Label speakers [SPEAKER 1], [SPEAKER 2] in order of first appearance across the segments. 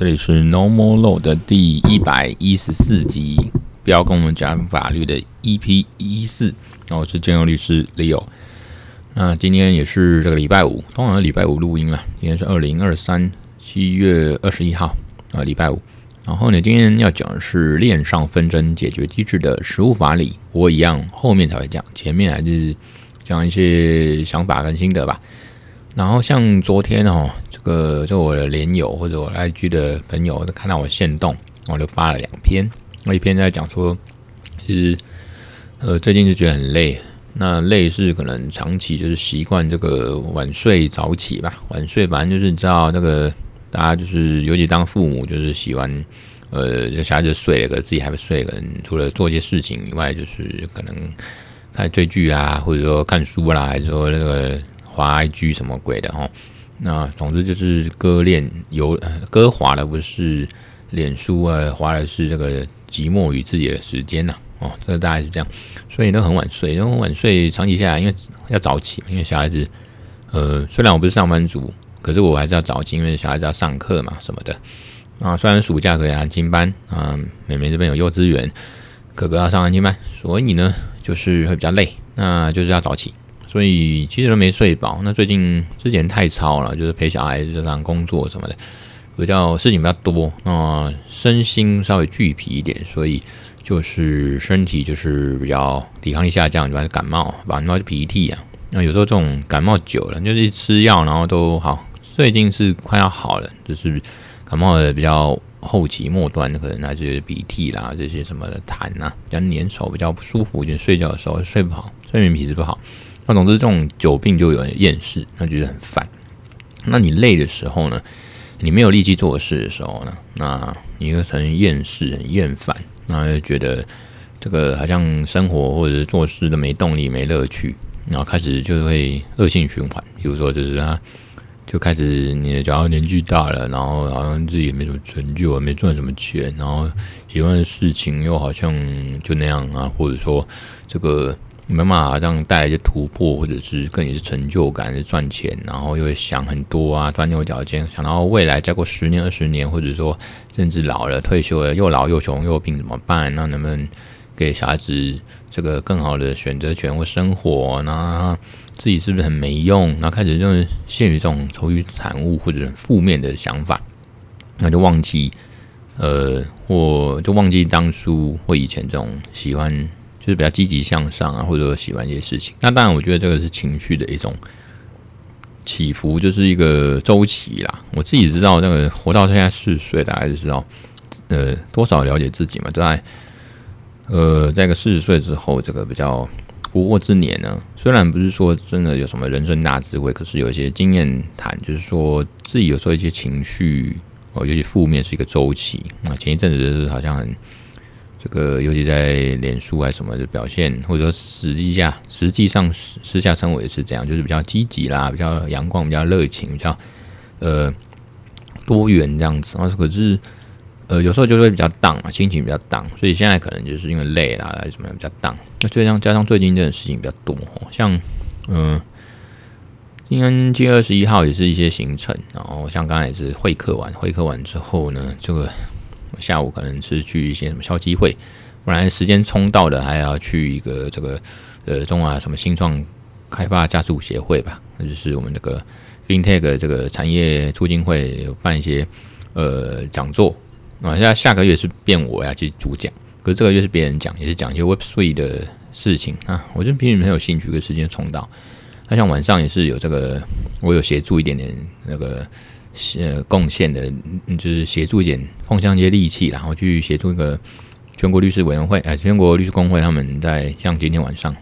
[SPEAKER 1] 这里是 No More Law 的第一百一十四集，不要跟我们讲法律的 EP 一四。那我是建佑律师 Leo。那今天也是这个礼拜五，通常礼拜五录音了。今天是二零二三七月二十一号啊，礼拜五。然后呢，今天要讲的是链上纷争解决机制的实务法理。我一样后面才会讲，前面还是讲一些想法跟心得吧。然后像昨天哦，这个就我的连友或者我 IG 的朋友都看到我限动，我就发了两篇。那一篇在讲说，其实呃最近就觉得很累，那累是可能长期就是习惯这个晚睡早起吧。晚睡反正就是你知道那个大家就是尤其当父母就是喜欢呃就小孩子睡了，可自己还不睡，可能除了做一些事情以外，就是可能看追剧啊，或者说看书啦，还是说那个。滑 IG 什么鬼的哈？那总之就是割链有呃割划的不是脸书啊，划的是这个寂寞与自己的时间呐。哦，这个大概是这样，所以都很晚睡，都很晚睡，长期下来，因为要早起，因为小孩子，呃，虽然我不是上班族，可是我还是要早起，因为小孩子要上课嘛什么的。啊，虽然暑假可以安亲班啊，妹妹这边有幼稚园，哥哥要上安亲班，所以呢，就是会比较累，那就是要早起。所以其实都没睡饱。那最近之前太操了，就是陪小孩正常工作什么的，比较事情比较多，那身心稍微俱疲一点，所以就是身体就是比较抵抗力下降，主要是感冒，感冒就鼻涕啊。那有时候这种感冒久了，就是吃药然后都好，最近是快要好了，就是感冒的比较后期末端，可能还是鼻涕啦这些什么的痰呐，比较粘手，比较不舒服，就睡觉的时候睡不好，睡眠品质不好。那总之，这种久病就有人厌世，他觉得很烦。那你累的时候呢？你没有力气做事的时候呢？那你会很厌世、很厌烦，那就觉得这个好像生活或者是做事都没动力、没乐趣，然后开始就会恶性循环。比如说，就是他就开始你的脚年纪大了，然后好像自己也没什么成就，也没赚什么钱，然后喜欢的事情又好像就那样啊，或者说这个。没办法让带来一些突破，或者是更有些成就感，是赚钱，然后又会想很多啊，钻牛角尖，想到未来再过十年、二十年，或者说甚至老了、退休了，又老又穷又病怎么办？那能不能给小孩子这个更好的选择权或生活？那自己是不是很没用？然后开始就是陷于这种愁于产物或者负面的想法，那就忘记呃，或就忘记当初或以前这种喜欢。是比较积极向上啊，或者说喜欢一些事情。那当然，我觉得这个是情绪的一种起伏，就是一个周期啦。我自己知道，那个活到现在四十岁，大概就知道，呃，多少了解自己嘛。在呃，在个四十岁之后，这个比较不惑之年呢，虽然不是说真的有什么人生大智慧，可是有一些经验谈，就是说自己有时候一些情绪哦，尤其负面是一个周期。那前一阵子就是好像很。这个尤其在脸书还是什么的表现，或者说实际下实际上私下生活也是这样，就是比较积极啦，比较阳光，比较热情，比较呃多元这样子。然后可是呃有时候就会比较荡啊，心情比较荡，所以现在可能就是因为累啦，还是什么比较荡。那最加加上最近这种事情比较多，像嗯、今天七月二十一号也是一些行程，然后像刚才也是会客完，会客完之后呢，这个。下午可能是去一些什么消基会，不然时间冲到了，还要去一个这个呃中华什么新创开发加速协会吧，那就是我们这个 FinTech 这个产业促进会有办一些呃讲座啊，现在下个月是变我要去主讲，可是这个月是别人讲，也是讲一些 Web3 的事情啊，我就平时很有兴趣，跟时间冲到，那像晚上也是有这个，我有协助一点点那个。呃，贡献的，就是协助一点，奉献一些力气，然后去协助一个全国律师委员会，哎、呃，全国律师工会，他们在像今天晚上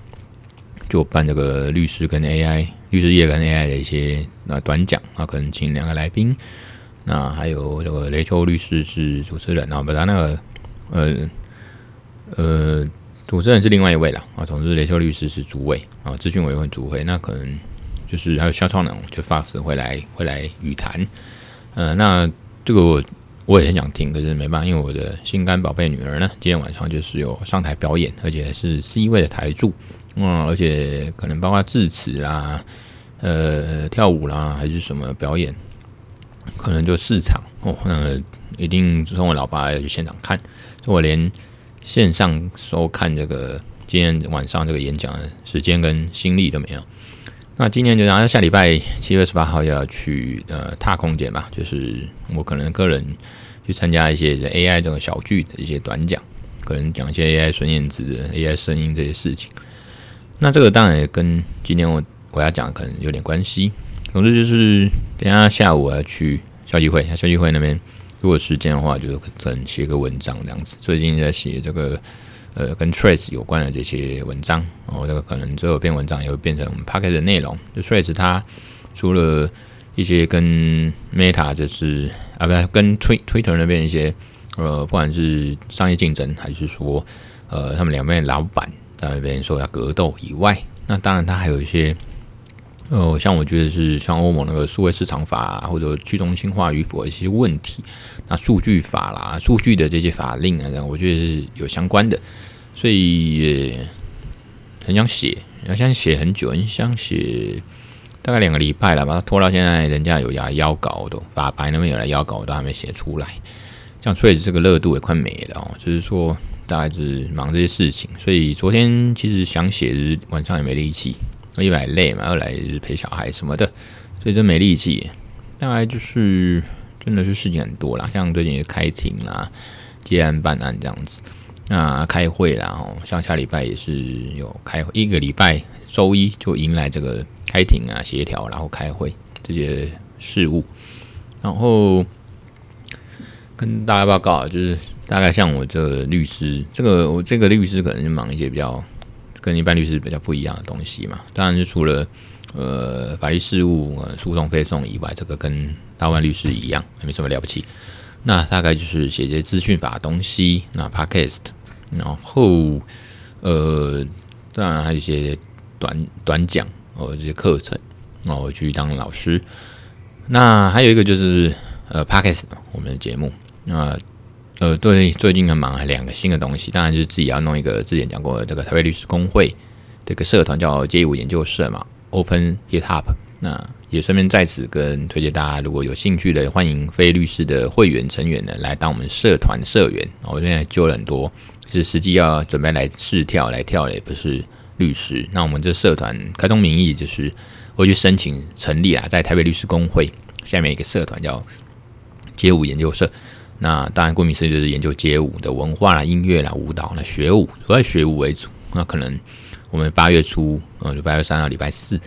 [SPEAKER 1] 就办这个律师跟 AI 律师业跟 AI 的一些呃短讲啊，可能请两个来宾，那还有这个雷秋律师是主持人，然后把他那个呃呃主持人是另外一位了啊，总之雷秋律师是主委啊，咨询委员会主委，那可能。就是还有肖超能，就 Fox 会来会来语谈，呃，那这个我我也很想听，可是没办法，因为我的心肝宝贝女儿呢，今天晚上就是有上台表演，而且是 C 位的台柱，嗯，而且可能包括致辞啦，呃，跳舞啦，还是什么表演，可能就四场。哦，那一定从我老爸要去现场看，所以我连线上收看这个今天晚上这个演讲的时间跟心力都没有。那今年就然后下礼拜七月十八号要去呃踏空间吧，就是我可能个人去参加一些 AI 这个小聚的一些短讲，可能讲一些 AI 孙燕姿的 AI 声音这些事情。那这个当然也跟今天我我要讲可能有点关系。总之就是等下下午我要去校际会，校际会那边如果时间的话，就可能写个文章这样子。最近在写这个。呃，跟 Threads 有关的这些文章，哦，这个可能最后篇文章也会变成我们 Podcast 的内容。就 Threads 它除了一些跟 Meta 就是啊，不是跟 Twitter 那边一些呃，不管是商业竞争，还是说呃，他们两边的老板在那边说要格斗以外，那当然它还有一些。呃，像我觉得是像欧盟那个数位市场法，或者去中心化与否一些问题，那数据法啦、数据的这些法令啊，我觉得是有相关的，所以也很想写，要想写很久，很想写大概两个礼拜了，把它拖到现在，人家有来邀稿都法白那边。有来邀稿，我都还没写出来，像所以这个热度也快没了哦，就是说大概是忙这些事情，所以昨天其实想写，晚上也没力气。一来累嘛，二来是陪小孩什么的，所以真没力气。大概就是真的是事情很多啦，像最近也开庭啦、接案办案这样子，那开会啦，哦，像下礼拜也是有开会，一个礼拜周一就迎来这个开庭啊、协调，然后开会这些事务，然后跟大家报告，就是大概像我这律师，这个我这个律师可能就忙一些比较。跟一般律师比较不一样的东西嘛，当然是除了呃法律事务、呃诉讼、非讼以外，这个跟大部分律师一样，没什么了不起。那大概就是写些资讯法东西，那 podcast，然后呃，当然还有一些短短讲哦这些课程，哦我去当老师。那还有一个就是呃 podcast 我们的节目，那。呃，对，最近很忙，还两个新的东西，当然就是自己要弄一个之前讲过的这个台北律师公会这个社团叫街舞研究社嘛，Open Hit Up。那也顺便在此跟推荐大家，如果有兴趣的，欢迎非律师的会员成员呢来当我们社团社员。我现在揪了很多，是实际要准备来试跳来跳的，也不是律师。那我们这社团开通名义就是会去申请成立啊，在台北律师公会下面一个社团叫街舞研究社。那当然，顾名思义就是研究街舞的文化啦、音乐啦、舞蹈啦、学舞，主要学舞为主。那可能我们八月初，呃，就八月三号礼拜四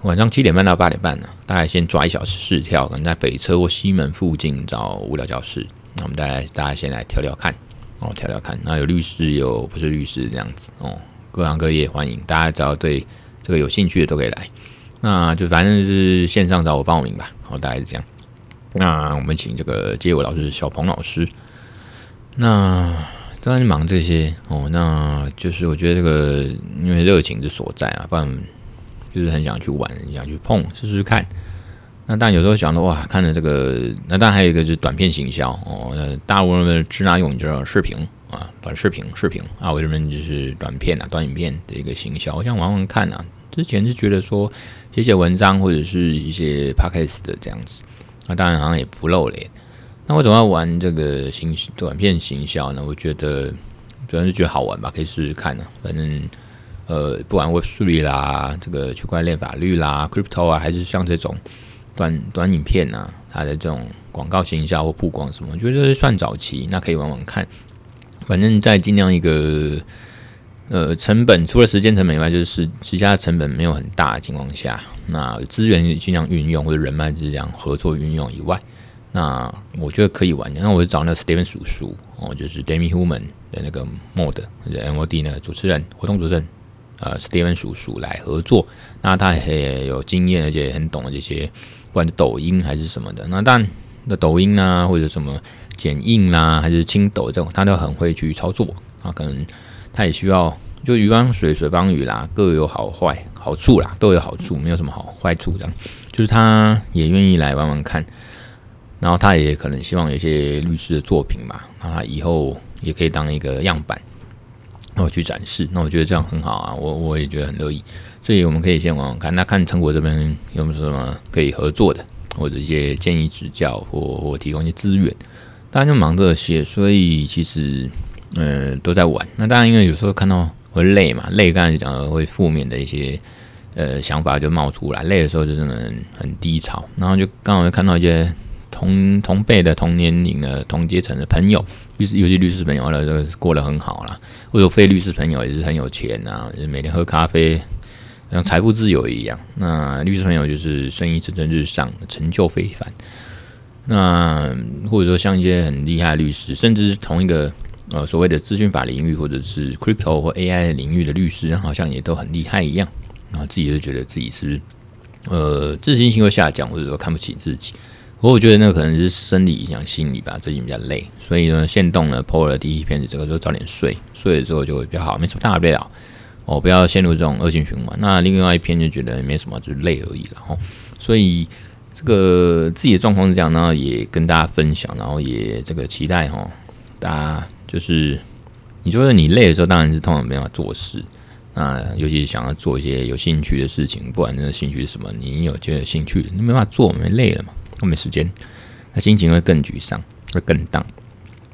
[SPEAKER 1] 晚上七点半到八点半呢，大概先抓一小时试跳，可能在北车或西门附近找舞蹈教室。那我们大家大家先来跳跳看，哦，跳跳看。那有律师，有不是律师这样子哦，各行各业欢迎，大家只要对这个有兴趣的都可以来。那就反正是线上找我报名吧，好，大概是这样。那我们请这个街舞老师小鹏老师，那当然忙这些哦，那就是我觉得这个因为热情之所在啊，不然就是很想去玩，很想去碰试试看。那但有时候想的哇，看了这个，那当然还有一个就是短片行销哦，那大陆人们支那用叫视频啊，短视频视频啊，为什么就是短片啊，短影片的一个行销，我想玩玩看啊。之前是觉得说写写文章或者是一些 p o c k s t 的这样子。那当然好像也不露脸。那为什么要玩这个行短片行销呢？我觉得主要是觉得好玩吧，可以试试看呢、反正呃，不管 Web3 啦，这个区块链法律啦，Crypto 啊，还是像这种短短影片啊，它的这种广告行销或曝光什么，我觉得这算早期，那可以玩玩看。反正在尽量一个呃成本，除了时间成本以外，就是其他成本没有很大的情况下。那资源尽量运用，或者人脉这样合作运用以外，那我觉得可以玩。那我就找那个 Steven 叔叔哦，就是 Demi Human 的那个 Mod 或者 MOD 呢主持人、活动主任呃 Steven 叔叔来合作。那他也有经验，而且很懂这些，不管是抖音还是什么的。那当然，那抖音啊，或者什么剪映啦，还是轻抖这种，他都很会去操作。啊，可能他也需要。就鱼帮水，水帮鱼啦，各有好坏好处啦，都有好处，没有什么好坏处这样。就是他也愿意来玩玩看，然后他也可能希望有些律师的作品嘛，那他以后也可以当一个样板，那我去展示。那我觉得这样很好啊，我我也觉得很乐意。所以我们可以先玩玩看，那看成果这边有没有什么可以合作的或者一些建议指教或或提供一些资源，大家就忙这些，所以其实呃都在玩。那当然，因为有时候看到会累嘛，累刚才讲的会负面的一些呃想法就冒出来，累的时候就真的很很低潮，然后就刚好会看到一些同同辈的同年龄的同阶层的朋友，律师尤其律师朋友了，都过得很好啦，或者非律师朋友也是很有钱啊，就是每天喝咖啡。像财富自由一样，那律师朋友就是生意蒸蒸日上，成就非凡。那或者说像一些很厉害的律师，甚至同一个呃所谓的资讯法领域，或者是 crypto 或 AI 领域的律师，好像也都很厉害一样。然后自己就觉得自己是呃自信心会下降，或者说看不起自己。不过我觉得那可能是生理影响心理吧，最近比较累，所以呢，现动呢破了第一篇，这个就早点睡，睡了之后就会比较好，没什么大不了。哦，不要陷入这种恶性循环。那另外一篇就觉得没什么，就是累而已了哈。所以这个自己的状况是这样，然后也跟大家分享，然后也这个期待哈，大家就是你觉得你累的时候，当然是通常没办法做事。那尤其是想要做一些有兴趣的事情，不管那个兴趣是什么，你有觉得兴趣，你没办法做，没累了嘛，都没时间，那心情会更沮丧，会更荡。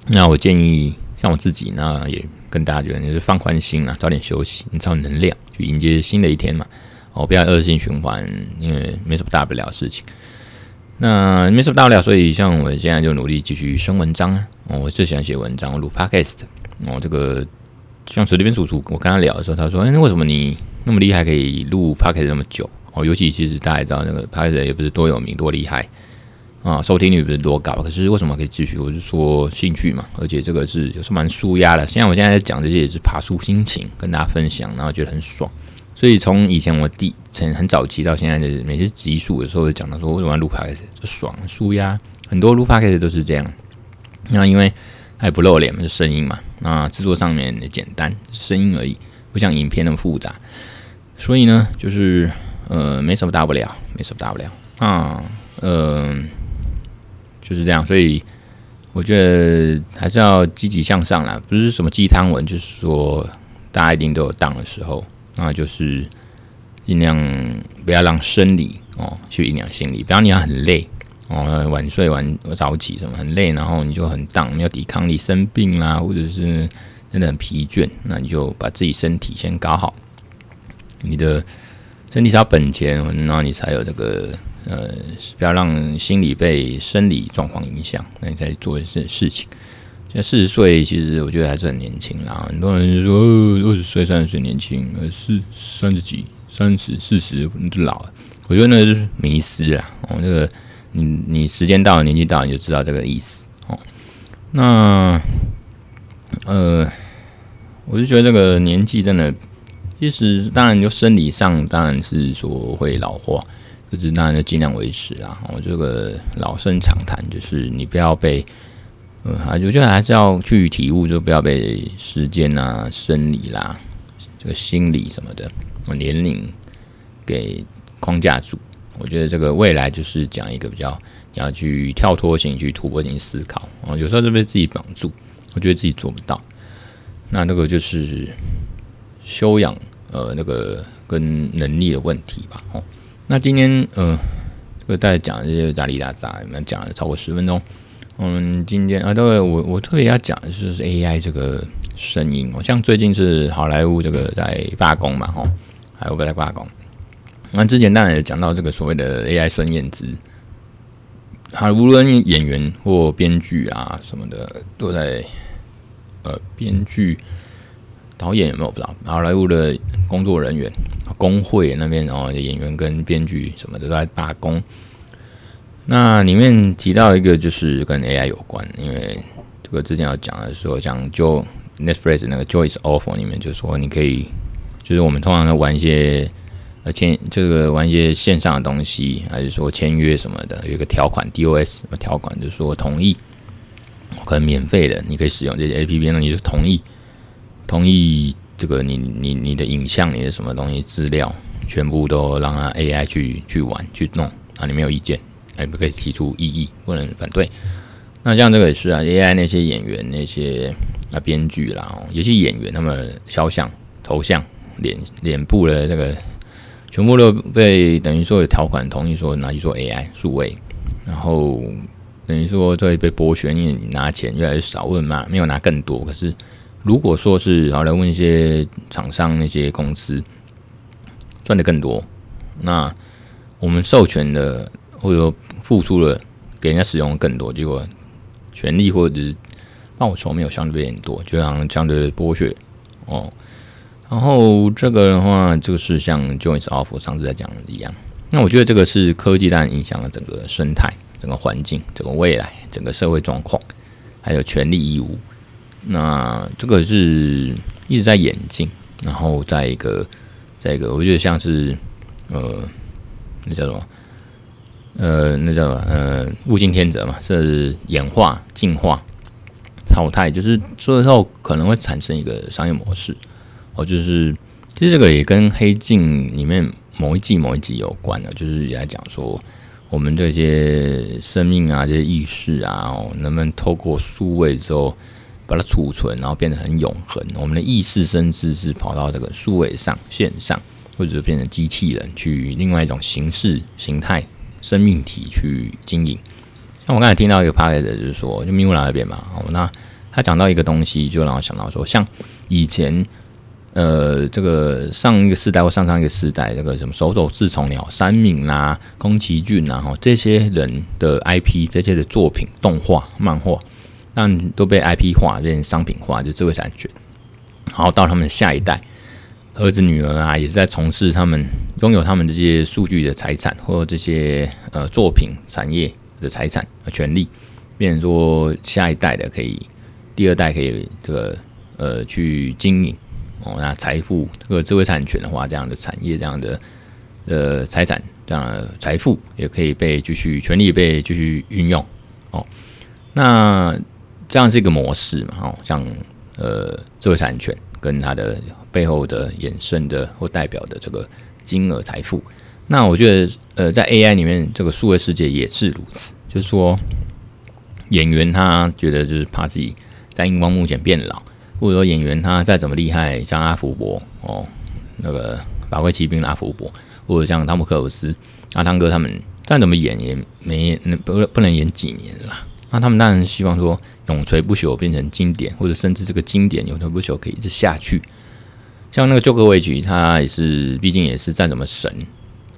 [SPEAKER 1] 那我建议。像我自己呢，也跟大家讲，就是放宽心啊，早点休息，你才有能量去迎接新的一天嘛。哦，不要恶性循环，因为没什么大不了的事情。那没什么大不了，所以像我现在就努力继续生文章啊。哦，我最喜欢写文章，录 podcast。哦，这个像随便叔叔，我跟他聊的时候，他说：“哎，那为什么你那么厉害，可以录 podcast 那么久？”哦，尤其其实大家也知道，那个 podcast 也不是多有名、多厉害。啊，收听率不是多高，可是为什么可以继续？我就说兴趣嘛，而且这个是有时候蛮舒压的。现在我现在在讲这些也是爬树心情，跟大家分享，然后觉得很爽。所以从以前我第从很早期到现在的每次集数的时候，就讲到说为什么录 p o d c a 就爽舒压，很多录 p o d c a 都是这样。那因为它也不露脸嘛，是声音嘛，那制作上面也简单，声音而已，不像影片那么复杂。所以呢，就是呃，没什么大不了，没什么大不了啊，嗯、呃。就是这样，所以我觉得还是要积极向上啦，不是什么鸡汤文，就是说大家一定都有当的时候，那就是尽量不要让生理哦去影响心理，不要你要很累哦，晚睡晚早起什么很累，然后你就很 down，没有抵抗力，生病啦，或者是真的很疲倦，那你就把自己身体先搞好，你的身体是要本钱，然后你才有这个。呃，不要让心理被生理状况影响，那你再做一些事情。现在四十岁，其实我觉得还是很年轻啦。很多人就说二十岁、三十岁年轻，呃，四三十几、三十、四十你就老了。我觉得那是迷思啊。哦，这个你你时间到了，年纪到了，你就知道这个意思。哦，那呃，我就觉得这个年纪真的，其实当然就生理上当然是说会老化。就是那就尽量维持啊。我这个老生常谈，就是你不要被，呃，我觉得还是要去体悟，就不要被时间啊、生理啦、这个心理什么的，年龄给框架住。我觉得这个未来就是讲一个比较，你要去跳脱性、去突破性思考。啊，有时候就被自己绑住，我觉得自己做不到。那那个就是修养，呃，那个跟能力的问题吧。哦。那今天，呃，这个大家讲的这些杂七杂八，我们讲了超过十分钟。嗯，今天啊，对，我我特别要讲的就是 AI 这个声音哦，像最近是好莱坞这个在罢工嘛，吼，还有个在罢工。那之前当然也讲到这个所谓的 AI 孙燕姿，好，无论演员或编剧啊什么的，都在呃编剧。导演有没有不知道？好莱坞的工作人员、工会那边哦，演员跟编剧什么的都在罢工。那里面提到一个就是跟 AI 有关，因为这个之前要讲的时候，讲就 Netflix 那个 Joy is Offer 里面就说，你可以就是我们通常在玩一些呃签这个玩一些线上的东西，还是说签约什么的，有一个条款 DOS 什么条款，就是说同意可能免费的，你可以使用这些 APP，那你就同意。同意这个你，你你的影像，你的什么东西资料，全部都让它 AI 去去玩去弄啊，你没有意见，也不可以提出异议，不能反对。那像这个也是啊，AI 那些演员那些啊编剧啦，尤其演员他们肖像、头像、脸脸部的这个，全部都被等于说有条款同意说拿去做 AI 数位然后等于说这会被剥削，因为你拿钱越来越少，问嘛没有拿更多。可是如果说是然后来问一些厂商那些公司赚的更多，那我们授权的或者说付出了给人家使用更多，结果权利或者是报酬没有相对变多，就好像相对剥削哦。然后这个的话，就是像 Joins Off 上次在讲的一样。那我觉得这个是科技当然影响了整个生态、整个环境、整个未来、整个社会状况，还有权利义务。那这个是一直在演进，然后在一个，在一个，我觉得像是呃，那叫什么？呃，那叫？呃，物竞天择嘛，是演化、进化、淘汰，就是最后可能会产生一个商业模式。哦，就是其实这个也跟《黑镜》里面某一季某一集有关的，就是也在讲说我们这些生命啊、这些意识啊，哦，能不能透过数位之后把它储存，然后变得很永恒？我们的意识甚至是跑到这个数位上、线上，或者变成机器人去另外一种形式、形态、生命体去经营。像我刚才听到一个 pocket，就是说，就米乌拉那边嘛，哦，那他讲到一个东西，就让我想到说，像以前。呃，这个上一个世代或上上一个世代，这个什么手冢治虫、鸟山明啊、宫崎骏啊，哈，这些人的 IP，这些的作品、动画、漫画，但都被 IP 化，变成商品化，就智慧产权。然后到他们下一代，儿子女儿啊，也是在从事他们拥有他们这些数据的财产，或这些呃作品产业的财产和权利，变成说下一代的可以，第二代可以这个呃去经营。哦，那财富这个智慧产权的话，这样的产业，这样的呃财产，这样的财富也可以被继续权利被继续运用。哦，那这样是一个模式嘛？哦，像呃知识产权跟它的背后的衍生的或代表的这个金额财富，那我觉得呃在 AI 里面这个数位世界也是如此，就是说演员他觉得就是怕自己在荧光幕前变老。或者说演员他再怎么厉害，像阿福伯哦，那个法国骑兵的阿福伯，或者像汤姆克鲁斯、阿汤哥他们再怎么演也没那不不能演几年了。那他们当然希望说永垂不朽，变成经典，或者甚至这个经典永垂不朽可以一直下去。像那个乔科维奇，他也是毕竟也是再怎么神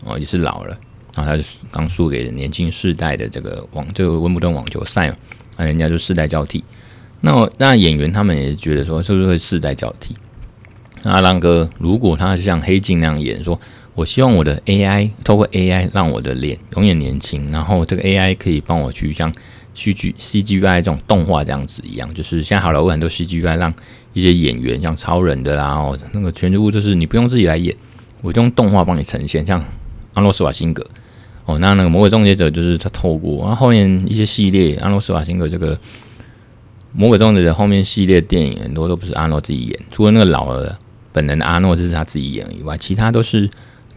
[SPEAKER 1] 哦，也是老了然后，他就刚输给年轻世代的这个网，这个温布顿网球赛嘛，那人家就世代交替。那那演员他们也觉得说，是不是会世代交替？那阿浪哥，如果他像黑镜那样演，说我希望我的 AI 透过 AI 让我的脸永远年轻，然后这个 AI 可以帮我去像 CG CGI 这种动画这样子一样，就是现在好莱坞很多 CGI 让一些演员像超人的啦，哦，那个全职物就是你不用自己来演，我就用动画帮你呈现，像阿诺斯瓦辛格哦，那那个魔鬼终结者就是他透过，然后后面一些系列阿诺斯瓦辛格这个。魔鬼终结者后面系列电影很多都不是阿诺自己演，除了那个老了本人的阿诺就是他自己演以外，其他都是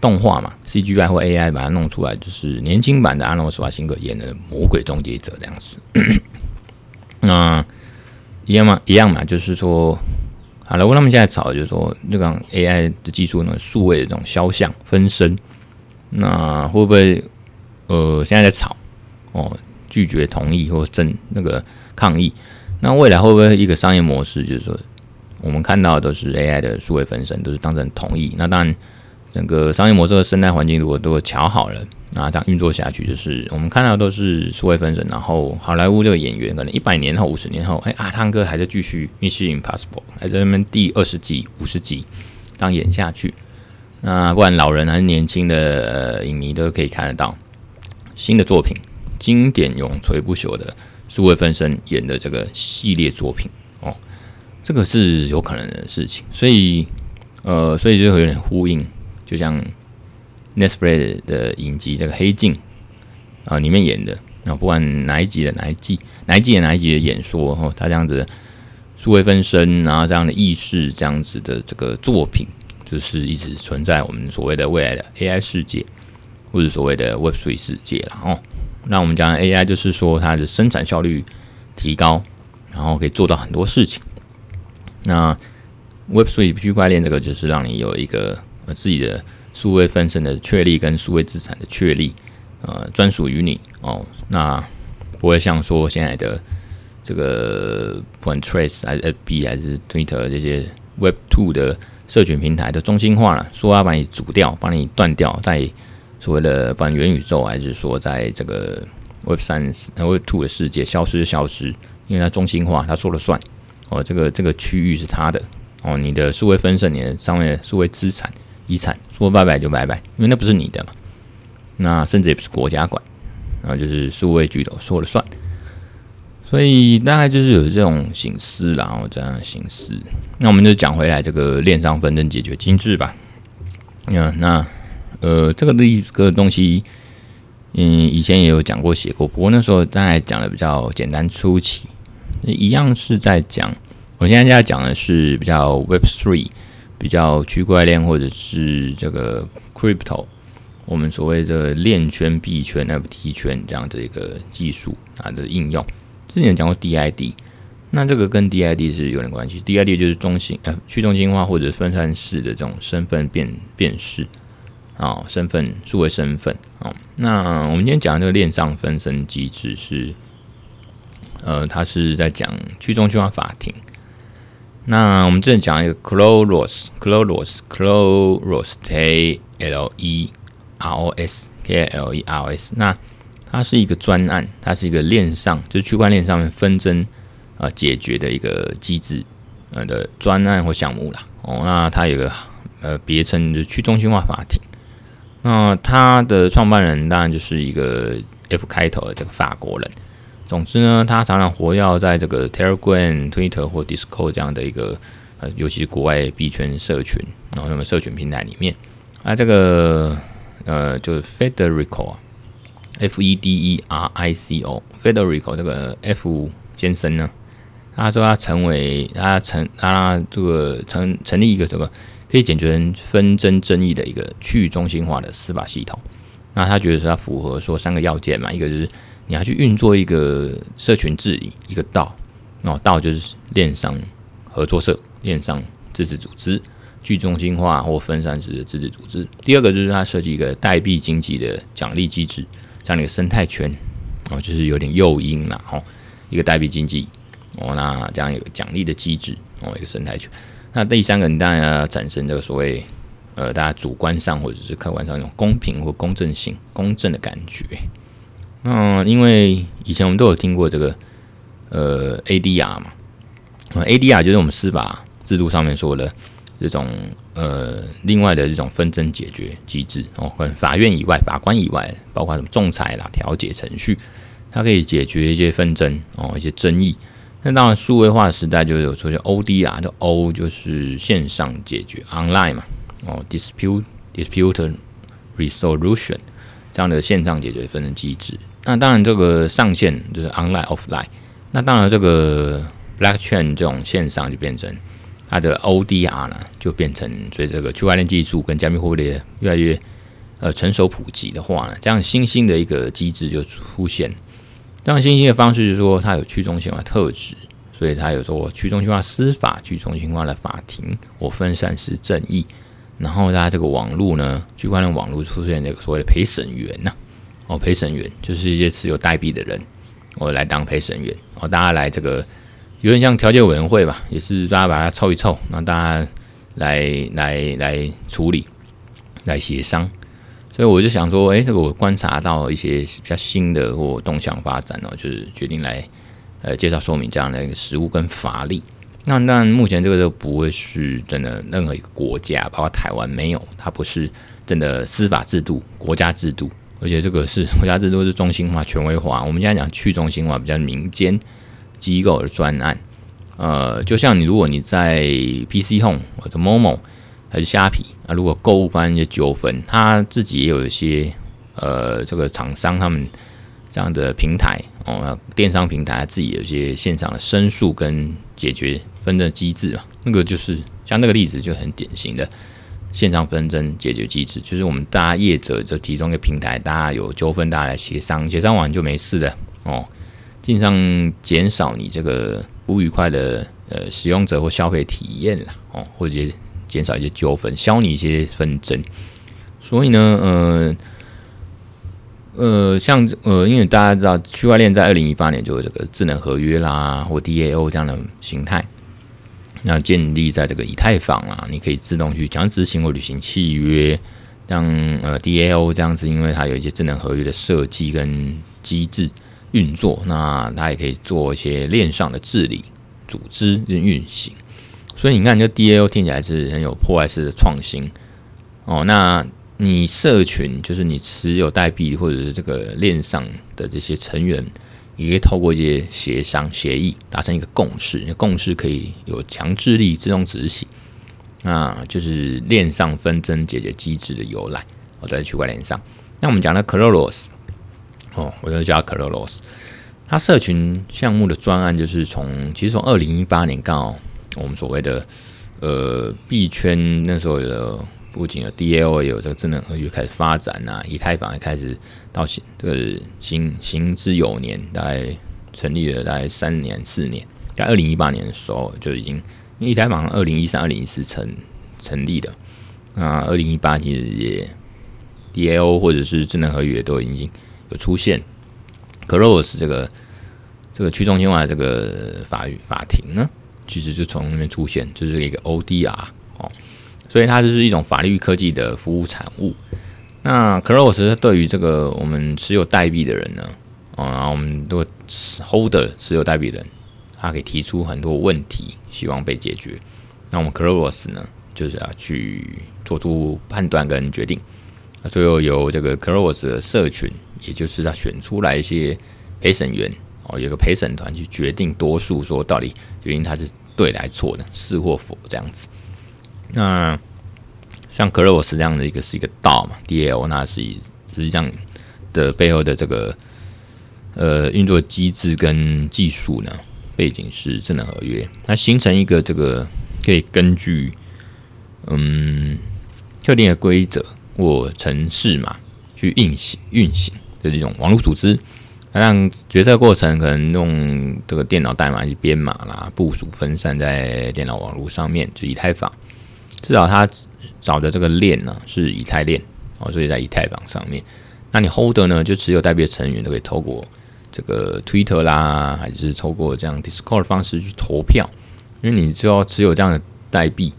[SPEAKER 1] 动画嘛，CGI 或 AI 把它弄出来，就是年轻版的阿诺·施瓦辛格演的魔鬼终结者这样子。那一样嘛，一样嘛，就是说，好了，我他们现在吵就是说，这个 AI 的技术呢，数位的这种肖像分身，那会不会呃现在在吵哦，拒绝同意或争那个抗议？那未来会不会一个商业模式，就是说，我们看到的都是 AI 的数位分身，都是当成同意。那当然，整个商业模式和生态环境如果都瞧好了，那这样运作下去，就是我们看到都是数位分身。然后好莱坞这个演员，可能一百年后、五十年后，哎，阿汤哥还在继续《Mission Impossible》，还在那边第二十集、五十集当演下去。那不管老人还是年轻的呃影迷都可以看得到新的作品，经典永垂不朽的。数位分身演的这个系列作品哦，这个是有可能的事情，所以呃，所以就会有点呼应，就像 Netflix 的影集这个黑镜啊里面演的啊，不管哪一集的哪一季，哪一季的哪一集的演说哦，他这样子数位分身，然后这样的意识，这样子的这个作品，就是一直存在我们所谓的未来的 AI 世界，或者所谓的 Web3 世界了哦。那我们讲 AI，就是说它的生产效率提高，然后可以做到很多事情。那 Web3 区块链这个就是让你有一个呃自己的数位分身的确立跟数位资产的确立，呃专属于你哦，那不会像说现在的这个不管 Trace 还是 FB 还是 Twitter 这些 Web Two 的社群平台的中心化了，说要把你煮掉，把你断掉，在所谓的不管元宇宙还是说在这个 Web 三 Web Two 的世界消失就消失，因为它中心化，它说了算哦，这个这个区域是它的。哦，你的数位分身，你的上面数位资产、遗产，说拜拜就拜拜，因为那不是你的嘛。那甚至也不是国家管，然后就是数位巨头说了算。所以大概就是有这种形式，然后这样的形式。那我们就讲回来这个链上纷争解决机制吧。嗯，那呃，这个的一个东西，嗯，以前也有讲过、写过，不过那时候大概讲的比较简单粗浅，一样是在讲。我现在在讲的是比较 Web Three，比较区块链或者是这个 Crypto，我们所谓的链圈、币圈、FT 圈这样的一个技术它的应用。之前讲过 DID，那这个跟 DID 是有点关系。DID 就是中心呃去中心化或者分散式的这种身份辨辨识啊，身份数位身份啊。那我们今天讲的这个链上分身机制是，呃，它是在讲去中心化法庭。那我们这里讲一个 Kleros，Kleros，Kleros，K L E R O S，K L E R O S。那它是一个专案，它是一个链上，就是区块链上面纷争啊解决的一个机制呃的专案或项目啦。哦，那它有个呃别称就是去中心化法庭。那它的创办人当然就是一个 F 开头的这个法国人。总之呢，他常常活跃在这个 Telegram、Twitter 或 Discord 这样的一个呃，尤其是国外币圈社群，然后那么社群平台里面啊，这个呃，就是 Federico，F E D E R I C O，Federico 这个 F 先生呢，他说他成为他成他这个成成立一个这个可以解决纷争争议的一个去中心化的司法系统。那他觉得说他符合说三个要件嘛，一个就是。你要去运作一个社群治理，一个道，哦，道就是链上合作社、链上自治组织、去中心化或分散式的自治组织。第二个就是它设计一个代币经济的奖励机制，这样的一个生态圈，哦，就是有点诱因啦，哦，一个代币经济，哦，那这样有个奖励的机制，哦，一个生态圈。那第三个，你当然要产生这个所谓，呃，大家主观上或者是客观上一种公平或公正性、公正的感觉。那因为以前我们都有听过这个呃 ADR 嘛，ADR 就是我们司法制度上面说的这种呃另外的这种纷争解决机制哦，跟法院以外、法官以外，包括什么仲裁啦、调解程序，它可以解决一些纷争哦、一些争议。那当然，数位化时代就有出现 ODR，就 O 就是线上解决 online 嘛，哦 dispute dispute resolution 这样的线上解决纷争机制。那当然，这个上线就是 online offline。那当然，这个 blockchain 这种线上就变成它的 ODR 呢，就变成随着这个区块链技术跟加密货币越来越呃成熟普及的话呢，这样新兴的一个机制就出现。这样新兴的方式就是说，它有去中心化特质，所以它有说去中心化司法、去中心化的法庭我分散式正义。然后它这个网络呢，区块链网络出现这个所谓的陪审员呐。哦，陪审员就是一些持有代币的人，我来当陪审员。哦，大家来这个有点像调解委员会吧，也是大家把它凑一凑，让大家来来来处理，来协商。所以我就想说，哎，这个我观察到一些比较新的或动向发展哦，就是决定来呃介绍说明这样的一个实务跟法例。那那，目前这个都不会是真的任何一个国家，包括台湾没有，它不是真的司法制度、国家制度。而且这个是国家制度是中心化、权威化。我们现在讲去中心化，比较民间机构的专案。呃，就像你如果你在 PC Home 或者 Momo 还是虾皮啊，如果购物发生一些纠纷，他自己也有一些呃这个厂商他们这样的平台哦，电商平台自己有一些线上的申诉跟解决纷争机制嘛。那个就是像那个例子就很典型的。线上纷争解决机制，就是我们大家业者就提供一个平台，大家有纠纷，大家来协商，协商完就没事的哦，尽量减少你这个不愉快的呃使用者或消费体验啦哦，或者减少一些纠纷，消弭一些纷争。所以呢，呃，呃，像呃，因为大家知道区块链在二零一八年就有这个智能合约啦，或 DAO 这样的形态，那建立在这个以太坊啊，你可以自动去强制执行或履行契约，像呃 DAO 这样子，因为它有一些智能合约的设计跟机制运作，那它也可以做一些链上的治理、组织跟运行。所以你看，这 DAO 听起来是很有破坏式的创新哦，那。你社群就是你持有代币或者是这个链上的这些成员，也可以透过一些协商协议达成一个共识，那共识可以有强制力自动执行，那，就是链上纷争解决机制的由来。我在区块链上，那我们讲的 Kloros 哦，我就叫 Kloros，它社群项目的专案就是从其实从二零一八年刚好我们所谓的呃币圈那时候的。不仅有 DAO 也有这个智能合约开始发展啊，以太坊也开始到行这个行行之有年，大概成立了大概三年四年，在二零一八年的时候就已经，因为以太坊二零一三、二零一四成成立的，那二零一八其实也 DAO 或者是智能合约都已经有出现，Kloros 这个这个去中心化这个法法庭呢，其实就从那边出现，就是一个 ODR。所以它就是一种法律科技的服务产物。那 Kloros 对于这个我们持有代币的人呢，啊，我们都 Holder 持有代币人，他可以提出很多问题，希望被解决。那我们 Kloros 呢，就是要去做出判断跟决定。那最后由这个 Kloros 的社群，也就是他选出来一些陪审员哦，有个陪审团去决定多数，说到底决定他是对还是错的，是或否这样子。那像 Kloros 这样的一个是一个 DAO 嘛，DL，那是实际上的背后的这个呃运作机制跟技术呢，背景是智能合约，那形成一个这个可以根据嗯特定的规则或程式嘛去运行运行的这种网络组织，那让决策过程可能用这个电脑代码去编码啦，部署分散在电脑网络上面，就以太坊。至少他找的这个链呢是以太链哦，所以在以太坊上面。那你 Holder 呢，就持有代币的成员都可以透过这个 Twitter 啦，还是透过这样 Discord 的方式去投票，因为你只要持有这样的代币，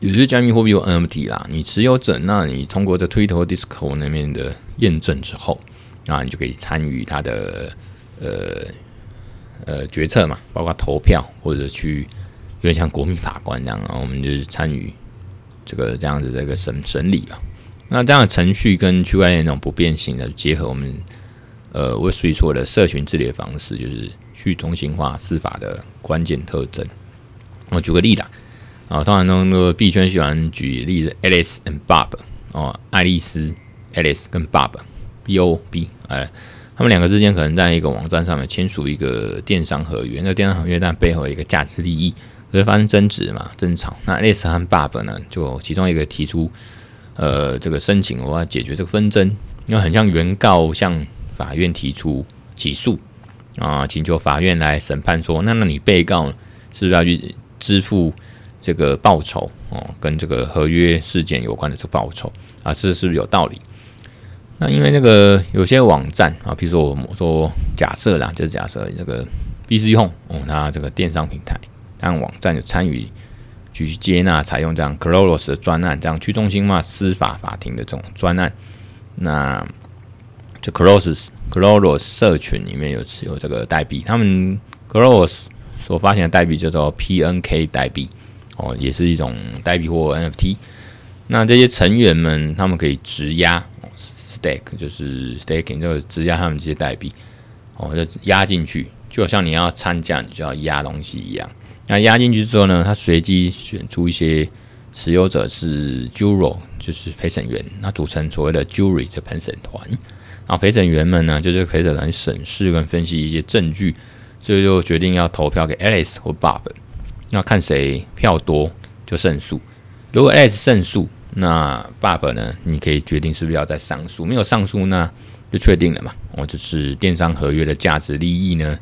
[SPEAKER 1] 有些加密货币有 NFT 啦，你持有者，那你通过这 Twitter Discord 那边的验证之后，那你就可以参与他的呃呃决策嘛，包括投票或者去。有点像国民法官这样啊，我们就是参与这个这样子的一个审审理吧。那这样的程序跟区块链那种不变性的结合，我们呃我所以说的社群治理的方式，就是去中心化司法的关键特征。我举个例子啊，当然那个币圈喜欢举例子，Alice and Bob 哦，爱丽丝，Alice 跟 Bob，B O B，哎，他们两个之间可能在一个网站上面签署一个电商合约，那电商合约但背后一个价值利益。会发生争执嘛，争吵。那 S 和 Bob 呢，就其中一个提出，呃，这个申请我要解决这个纷争，因为很像原告向法院提出起诉啊，请求法院来审判说，那那你被告是不是要去支付这个报酬哦，跟这个合约事件有关的这个报酬啊，这是不是有道理？那因为那个有些网站啊，比如说我们说假设啦，就是假设这个 BC Home 哦，那这个电商平台。让网站有参与去接纳采用这样 c l o r o s 的专案，这样去中心化司法法庭的这种专案。那这 c l o r o s c l o r o s 社群里面有持有这个代币，他们 c l o r o s 所发行的代币叫做 PNK 代币哦，也是一种代币或 NFT。那这些成员们他们可以质押 stake，就是 staking 就质押他们这些代币哦，就压进去，就好像你要参加，你就要压东西一样。那压进去之后呢，他随机选出一些持有者是 Juror，就是陪审员，那组成所谓的 Jury 的陪审团。然后陪审员们呢，就是陪审团审视跟分析一些证据，最后就决定要投票给 Alice 或 Bob。那看谁票多就胜诉。如果 Alice 胜诉，那 Bob 呢，你可以决定是不是要再上诉。没有上诉，那就确定了嘛。我就是电商合约的价值利益呢，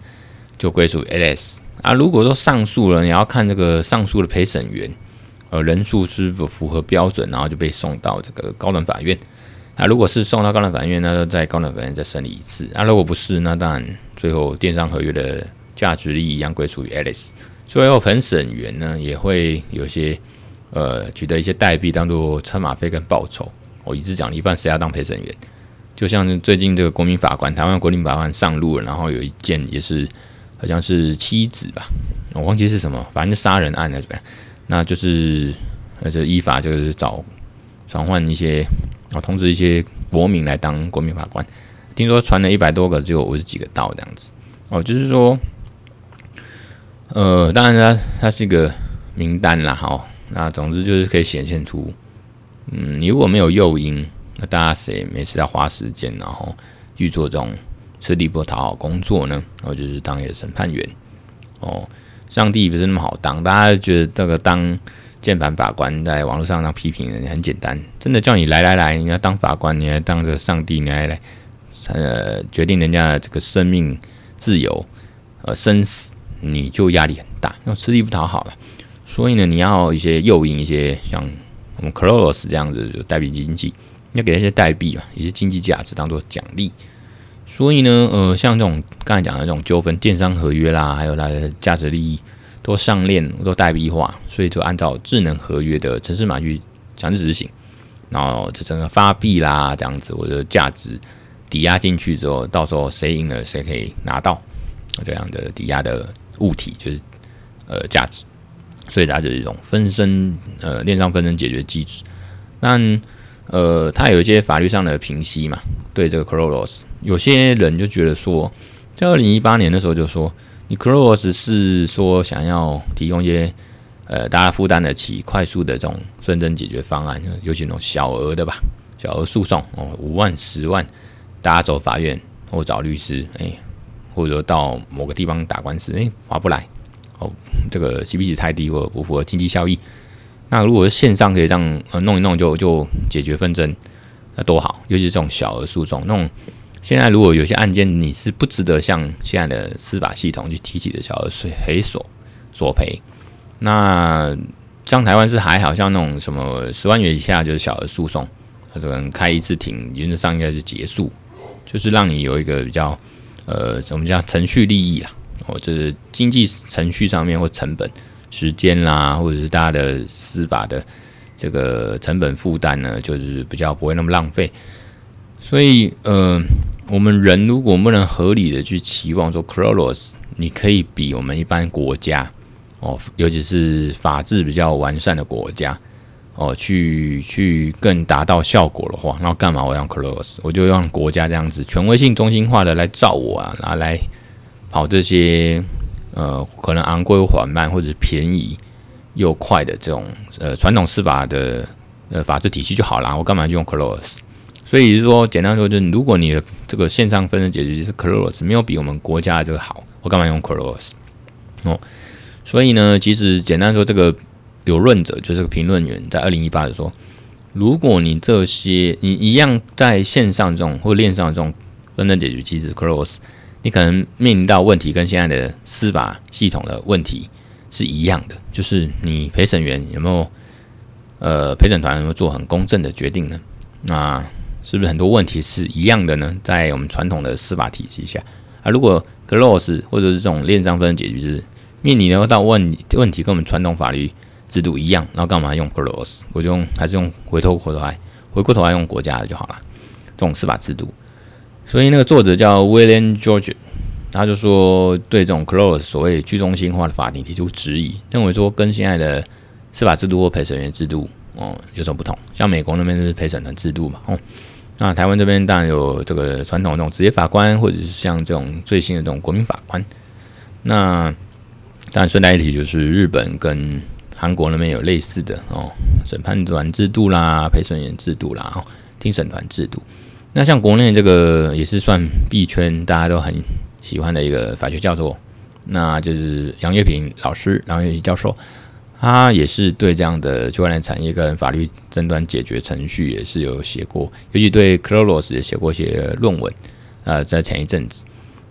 [SPEAKER 1] 就归属 Alice。啊，如果说上诉了，你要看这个上诉的陪审员，呃，人数是否符合标准，然后就被送到这个高等法院。那如果是送到高等法院，那就在高等法院再审理一次。那如果不是，那当然最后电商合约的价值利益一样归属于 Alice。最后陪审员呢也会有些呃取得一些代币当做车马费跟报酬。我一直讲一半，谁要当陪审员？就像最近这个国民法官，台湾国民法官上路了，然后有一件也是好像是妻子吧，我忘记是什么，反正杀人案还是怎么样，那就是呃就依法就是找传唤一些。我通知一些国民来当国民法官，听说传了一百多个，只有五十几个到这样子。哦，就是说，呃，当然它它是一个名单啦，好，那总之就是可以显现出，嗯，你如果没有诱因，那大家谁没事要花时间，然后去做这种吃力不讨好工作呢？然后就是当一个审判员。哦，上帝不是那么好当，大家觉得这个当。键盘法官在网络上当批评人很简单，真的叫你来来来，你要当法官，你要当这个上帝，你来来，呃，决定人家的这个生命自由，呃，生死，你就压力很大，要吃力不讨好了。所以呢，你要一些诱因，一些像我们 Close 这样子就代币经济，要给那些代币嘛，一些经济价值当做奖励。所以呢，呃，像这种刚才讲的这种纠纷，电商合约啦，还有它的价值利益。都上链，都代币化，所以就按照智能合约的程式码去强制执行，然后这整个发币啦，这样子，我的价值抵押进去之后，到时候谁赢了，谁可以拿到这样的抵押的物体，就是呃价值，所以它就是一种分身呃链上分身解决机制。但呃，它有一些法律上的平息嘛，对这个 Cronos，有些人就觉得说，在二零一八年的时候就说。你 Cross 是说想要提供一些呃大家负担得起、快速的这种纷争解决方案，尤其那种小额的吧，小额诉讼哦，五万、十万，大家走法院或找律师，哎、或者到某个地方打官司，哎、划不来哦，这个 CP 值太低或者不符合经济效益。那如果是线上可以这样呃弄一弄就就解决纷争，那多好，尤其是这种小额诉讼那种。现在如果有些案件你是不值得向现在的司法系统去提起的小额赔索索赔，那像台湾是还好，像那种什么十万元以下就是小额诉讼，他可能开一次庭，原则上应该是结束，就是让你有一个比较呃，什么叫程序利益啊，或者是经济程序上面或成本时间啦，或者是大家的司法的这个成本负担呢，就是比较不会那么浪费。所以，呃，我们人如果不能合理的去期望说，Cronos，你可以比我们一般国家，哦，尤其是法治比较完善的国家，哦，去去更达到效果的话，那干嘛我要用 Cronos？我就让国家这样子权威性中心化的来罩我啊，拿来跑这些呃可能昂贵缓慢或者便宜又快的这种呃传统司法的呃法治体系就好了，我干嘛就用 Cronos？所以是说，简单说，就是如果你的这个线上分身解决机制 Cronos 没有比我们国家的这个好，我干嘛用 Cronos 哦？所以呢，其实简单说，这个有论者就是个评论员，在二零一八的说，如果你这些你一样在线上这种或链上这种分身解决机制 Cronos，你可能面临到问题跟现在的司法系统的问题是一样的，就是你陪审员有没有呃陪审团有没有做很公正的决定呢？那是不是很多问题是一样的呢？在我们传统的司法体系下，啊，如果 Cronos 或者是这种链上分解决是面临到问问题跟我们传统法律制度一样，然后干嘛用 Cronos？我就用还是用回头回头来回过头来用国家的就好了，这种司法制度。所以那个作者叫 William George，他就说对这种 close 所谓去中心化的法庭提出质疑，认为说跟现在的司法制度或陪审员制度哦有什么不同？像美国那边是陪审团制度嘛，哦。那台湾这边当然有这个传统的这种职业法官，或者是像这种最新的这种国民法官。那当然顺带一提，就是日本跟韩国那边有类似的哦，审判团制度啦、陪审员制度啦、听审团制度。那像国内这个也是算币圈大家都很喜欢的一个法学教授，那就是杨岳平老师，杨岳平教授。他也是对这样的区块链产业跟法律争端解决程序也是有写过，尤其对 Cronos 也写过一些论文。呃，在前一阵子，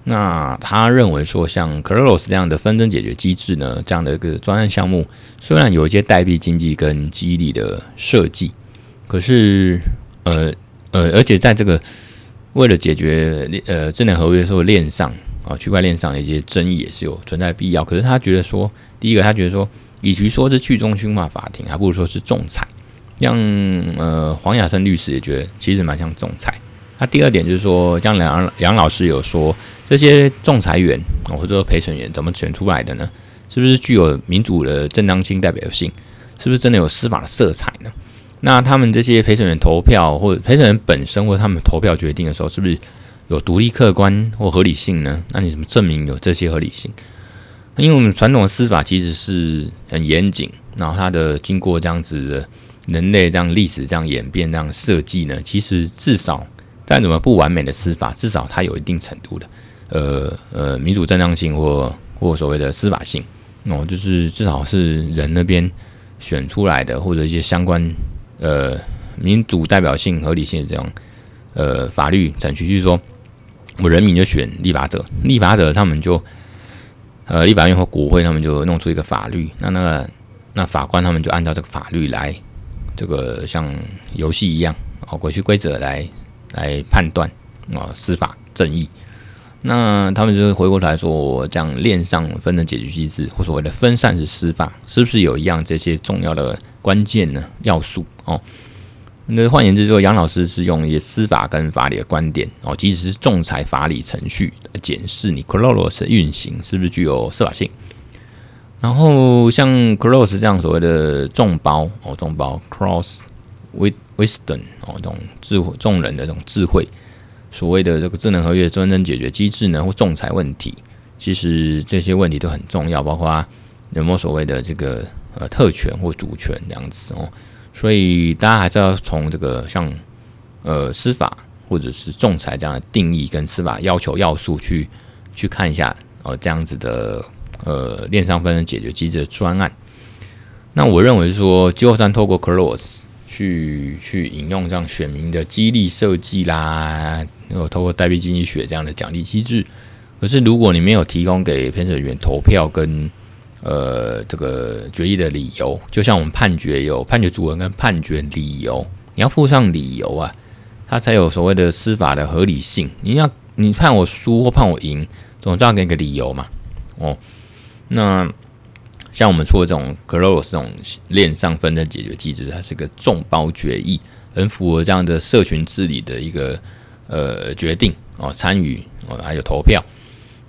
[SPEAKER 1] 那他认为说，像 Cronos 这样的纷争解决机制呢，这样的一个专案项目，虽然有一些代币经济跟激励的设计，可是呃，呃，而且在这个为了解决呃智能合约说链上啊区块链上的一些争议也是有存在必要。可是他觉得说，第一个他觉得说，与其说是去中心化法庭，还不如说是仲裁。像呃黄雅生律师也觉得其实蛮像仲裁。那第二点就是说，像梁杨老师有说，这些仲裁员或者说陪审员怎么选出来的呢？是不是具有民主的正当性、代表性？是不是真的有司法的色彩呢？那他们这些陪审员投票，或者陪审员本身，或者他们投票决定的时候，是不是有独立、客观或合理性呢？那你怎么证明有这些合理性？因为我们传统的司法其实是很严谨，然后它的经过这样子的。人类这样历史这样演变这样设计呢，其实至少再怎么不完美的司法，至少它有一定程度的呃呃民主正当性或或所谓的司法性哦，就是至少是人那边选出来的，或者一些相关呃民主代表性合理性的这种呃法律程序，就是说我人民就选立法者，立法者他们就呃立法院或国会他们就弄出一个法律，那那个那法官他们就按照这个法律来。这个像游戏一样哦，规矩规则来来判断啊，司法正义。那他们就是回过头来说，我这样链上纷争解决机制或所谓的分散式司法，是不是有一样这些重要的关键呢要素哦？那换言之，说杨老师是用一些司法跟法理的观点哦，即使是仲裁法理程序来检视你 Kloros 的运行是不是具有司法性。然后像 Cross 这样所谓的众包哦，众包 Cross Wisdom 哦，这种智慧众人的这种智慧，所谓的这个智能合约专争解决机制呢，或仲裁问题，其实这些问题都很重要，包括有没有所谓的这个呃特权或主权这样子哦。所以大家还是要从这个像呃司法或者是仲裁这样的定义跟司法要求要素去去看一下哦，这样子的。呃，链上分的解决机制的专案，那我认为是说，季后赛透过 Close 去去引用这样选民的激励设计啦，有透过代币经济学这样的奖励机制。可是，如果你没有提供给陪审员投票跟呃这个决议的理由，就像我们判决有判决主文跟判决理由，你要附上理由啊，它才有所谓的司法的合理性。你要你判我输或判我赢，总是要给个理由嘛，哦。那像我们出的这种 Cross 这种链上纷争解决机制，它是个众包决议，很符合这样的社群治理的一个呃决定哦，参与哦还有投票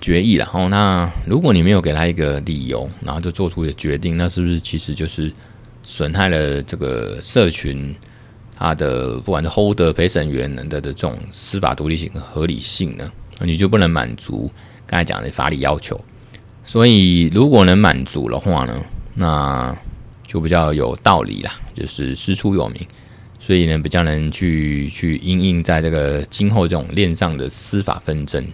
[SPEAKER 1] 决议。然后，那如果你没有给他一个理由，然后就做出一个决定，那是不是其实就是损害了这个社群它的不管是 Holder 陪审员的的这种司法独立性和合理性呢？你就不能满足刚才讲的法理要求。所以，如果能满足的话呢，那就比较有道理啦，就是师出有名，所以呢，比较能去去因应在这个今后这种链上的司法纷争。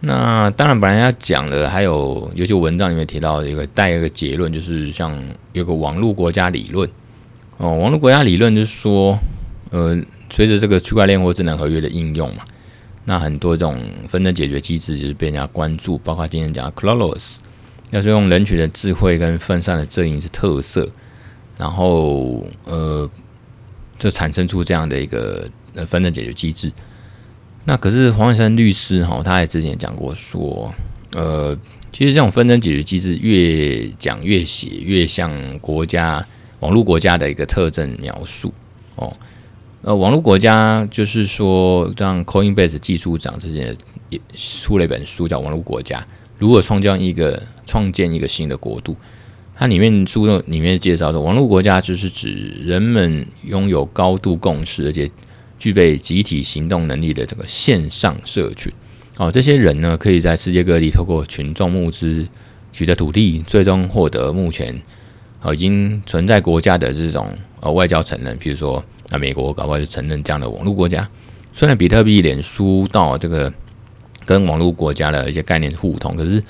[SPEAKER 1] 那当然，本来要讲的还有，尤其文章里面提到一个带一个结论，就是像有个网络国家理论哦，网络国家理论就是说，呃，随着这个区块链或智能合约的应用嘛。那很多这种纷争解决机制就是被人家关注，包括今天讲的 Cross，要是用人群的智慧跟分散的阵营是特色，然后呃，就产生出这样的一个呃纷争解决机制。那可是黄伟山律师哈，他也之前讲过说，呃，其实这种纷争解决机制越讲越写越像国家网络国家的一个特征描述哦。呃，网络国家就是说，像 Coinbase 技术长之前也出了一本书，叫《网络国家：如何创建一个创建一个新的国度》。它里面书里面介绍说，网络国家就是指人们拥有高度共识，而且具备集体行动能力的这个线上社群。哦，这些人呢，可以在世界各地透过群众募资取得土地，最终获得目前呃已经存在国家的这种呃外交承认，比如说。那美国搞不好就承认这样的网络国家。虽然比特币、脸书到这个跟网络国家的一些概念互通，可是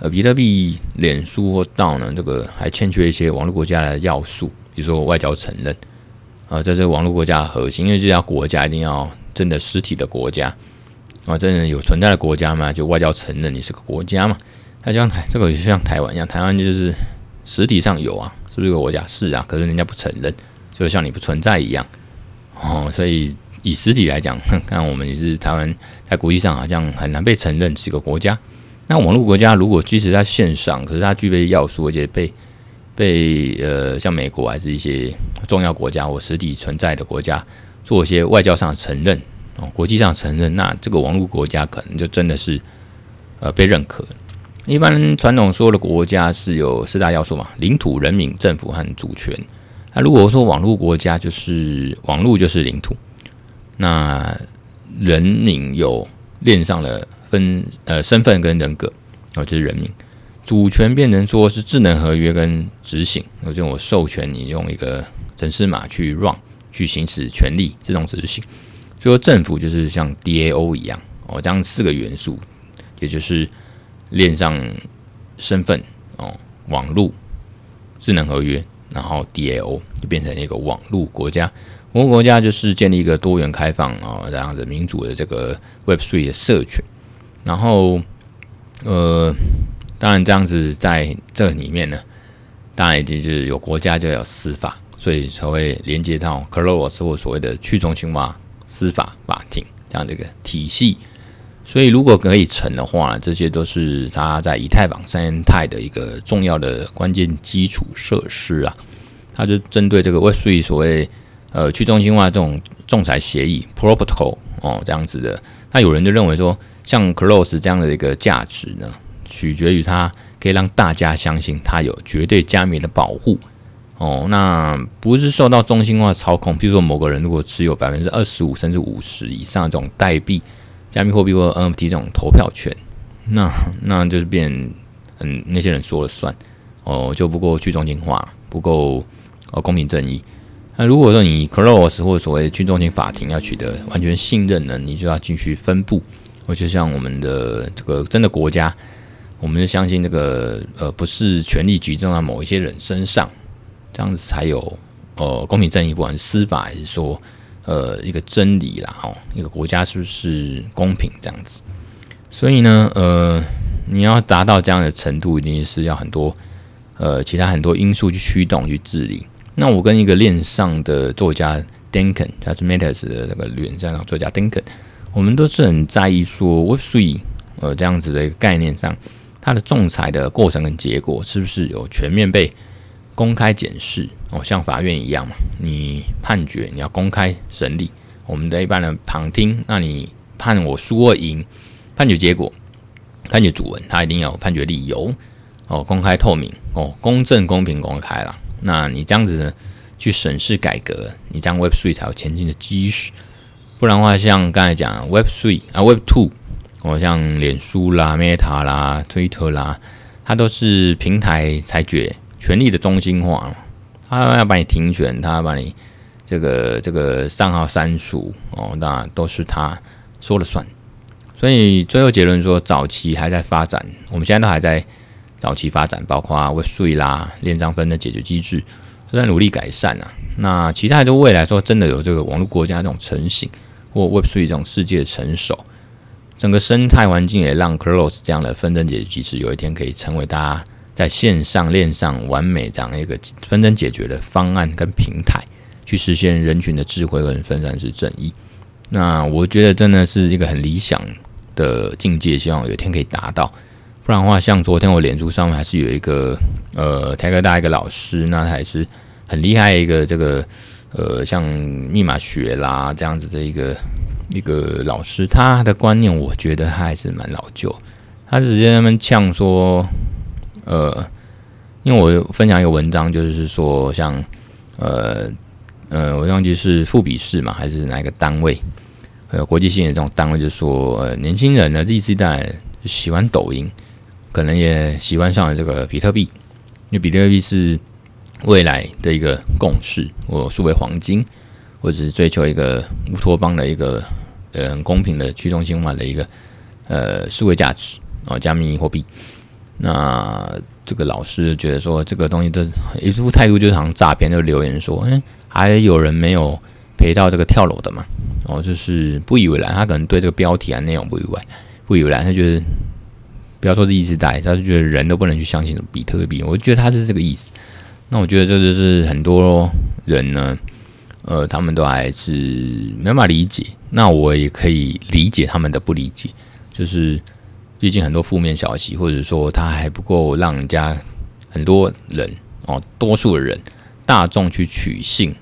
[SPEAKER 1] 呃，比特币、脸书或到呢，这个还欠缺一些网络国家的要素，比如说外交承认啊，在这个网络国家的核心，因为这家国家一定要真的实体的国家啊，真的有存在的国家嘛，就外交承认你是个国家嘛。那像台这个就像台湾一样，台湾就是实体上有啊，是不是个国家？是啊，可是人家不承认。就像你不存在一样，哦，所以以实体来讲，看我们也是台湾，在国际上好像很难被承认是个国家。那网络国家如果即使在线上，可是它具备要素，而且被被呃像美国还是一些重要国家或实体存在的国家做一些外交上承认哦，国际上承认，那这个网络国家可能就真的是呃被认可。一般传统说的国家是有四大要素嘛，领土、人民、政府和主权。那如果说网络国家就是网络就是领土，那人民有链上了分呃身份跟人格，哦就是人民。主权变成说是智能合约跟执行，我就我授权你用一个程式码去 run 去行使权利自动执行。所以说政府就是像 DAO 一样哦，这样四个元素，也就是。链上身份哦，网络智能合约，然后 DAO 就变成一个网络国家。网络国家就是建立一个多元开放啊这样子民主的这个 Web3 的社群。然后呃，当然这样子在这里面呢，当然一定就是有国家就要司法，所以才会连接到 c l o s 或所谓的去中心化司法法庭这样的一个体系。所以，如果可以成的话，这些都是它在以太坊生态的一个重要的关键基础设施啊。它就针对这个 Web3 所谓呃去中心化这种仲裁协议 Protocol 哦这样子的。那有人就认为说，像 Close 这样的一个价值呢，取决于它可以让大家相信它有绝对加密的保护哦。那不是受到中心化操控，譬如说某个人如果持有百分之二十五甚至五十以上这种代币。加密货币或 NFT 这种投票权，那那就是变嗯那些人说了算哦，就不够去中心化，不够哦公平正义。那如果说你 Close 或者所谓去中心法庭要取得完全信任呢，你就要继续分布。而且像我们的这个真的国家，我们就相信这个呃不是权力集中在某一些人身上，这样子才有呃公平正义，不管是司法还是说。呃，一个真理啦，哦，一个国家是不是公平这样子？所以呢，呃，你要达到这样的程度，一定是要很多呃其他很多因素去驱动去治理。那我跟一个链上的作家 Duncan，他是 Matters 的那个链上作家 Duncan，我们都是很在意说 Web3 呃这样子的一个概念上，它的仲裁的过程跟结果是不是有全面被公开检视哦，像法院一样嘛，你判决你要公开审理，我们的一般人旁听，那你判我输或赢，判决结果、判决主文，他一定要有判决理由哦，公开透明哦，公正公平公开了，那你这样子呢去审视改革，你这样 Web Three 才有前进的基石，不然的话，像刚才讲 Web Three 啊 Web Two，哦，像脸书啦、Meta 啦、Twitter 啦，它都是平台裁决。权力的中心化，他要把你停权，他要把你这个这个账号删除哦，那都是他说了算。所以最后结论说，早期还在发展，我们现在都还在早期发展，包括 Web3 啦、链上分的解决机制都在努力改善啊。那其他就未来说，真的有这个网络国家这种成型，或 Web3 这种世界成熟，整个生态环境也让 Close 这样的纷争解决机制有一天可以成为大家。在线上链上完美这样一个纷争解决的方案跟平台，去实现人群的智慧跟分散式正义。那我觉得真的是一个很理想的境界，希望有一天可以达到。不然的话，像昨天我脸书上面还是有一个呃台科大一个老师，那他还是很厉害一个这个呃像密码学啦这样子的一个一个老师，他的观念我觉得他还是蛮老旧，他直接他们呛说。呃，因为我分享一个文章，就是说像，呃呃，我忘记是富比士嘛，还是哪一个单位？呃，国际性的这种单位，就说，呃，年轻人呢，这一世代喜欢抖音，可能也喜欢上了这个比特币，因为比特币是未来的一个共识，或数位黄金，或者是追求一个乌托邦的一个呃公平的去中心化的一个呃数位价值哦，加密货币。那这个老师觉得说，这个东西的一副态度就是好像诈骗，就留言说，哎，还有人没有赔到这个跳楼的嘛？哦，就是不以为然，他可能对这个标题啊内容不以为不以为然，他觉得不要说是 Z 世代，他就觉得人都不能去相信比特币。我觉得他是这个意思。那我觉得这就是很多人呢，呃，他们都还是没办法理解。那我也可以理解他们的不理解，就是毕竟很多负面消息，或者说他还不够让人家很多人哦，多数的人大众去取信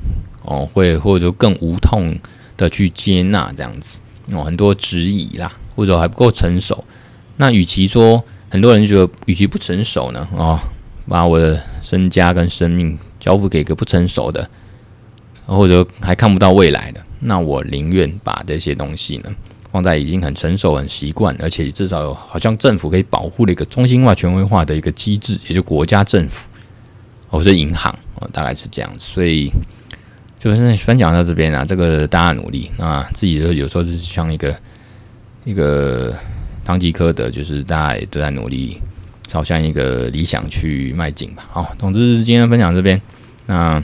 [SPEAKER 1] 哦，会或者说更无痛的去接纳这样子哦，很多质疑啦，或者还不够成熟。那与其说很多人觉得，与其不成熟呢，哦，把我的身家跟生命交付给一个不成熟的。或者还看不到未来的，那我宁愿把这些东西呢放在已经很成熟、很习惯，而且至少有好像政府可以保护的一个中心化、权威化的一个机制，也就国家政府，或是银行，大概是这样。所以就是分享到这边啊，这个大家努力啊，自己的有时候就是像一个一个堂吉诃德，就是大家也都在努力朝向一个理想去迈进吧。好，总之今天分享这边那。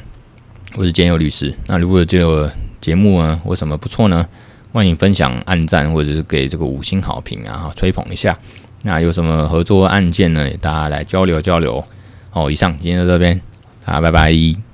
[SPEAKER 1] 我是简友律师。那如果这个节目啊，为什么不错呢？欢迎分享、按赞，或者是给这个五星好评啊，吹捧一下。那有什么合作案件呢？大家来交流交流。好，以上今天到这边，大家拜拜。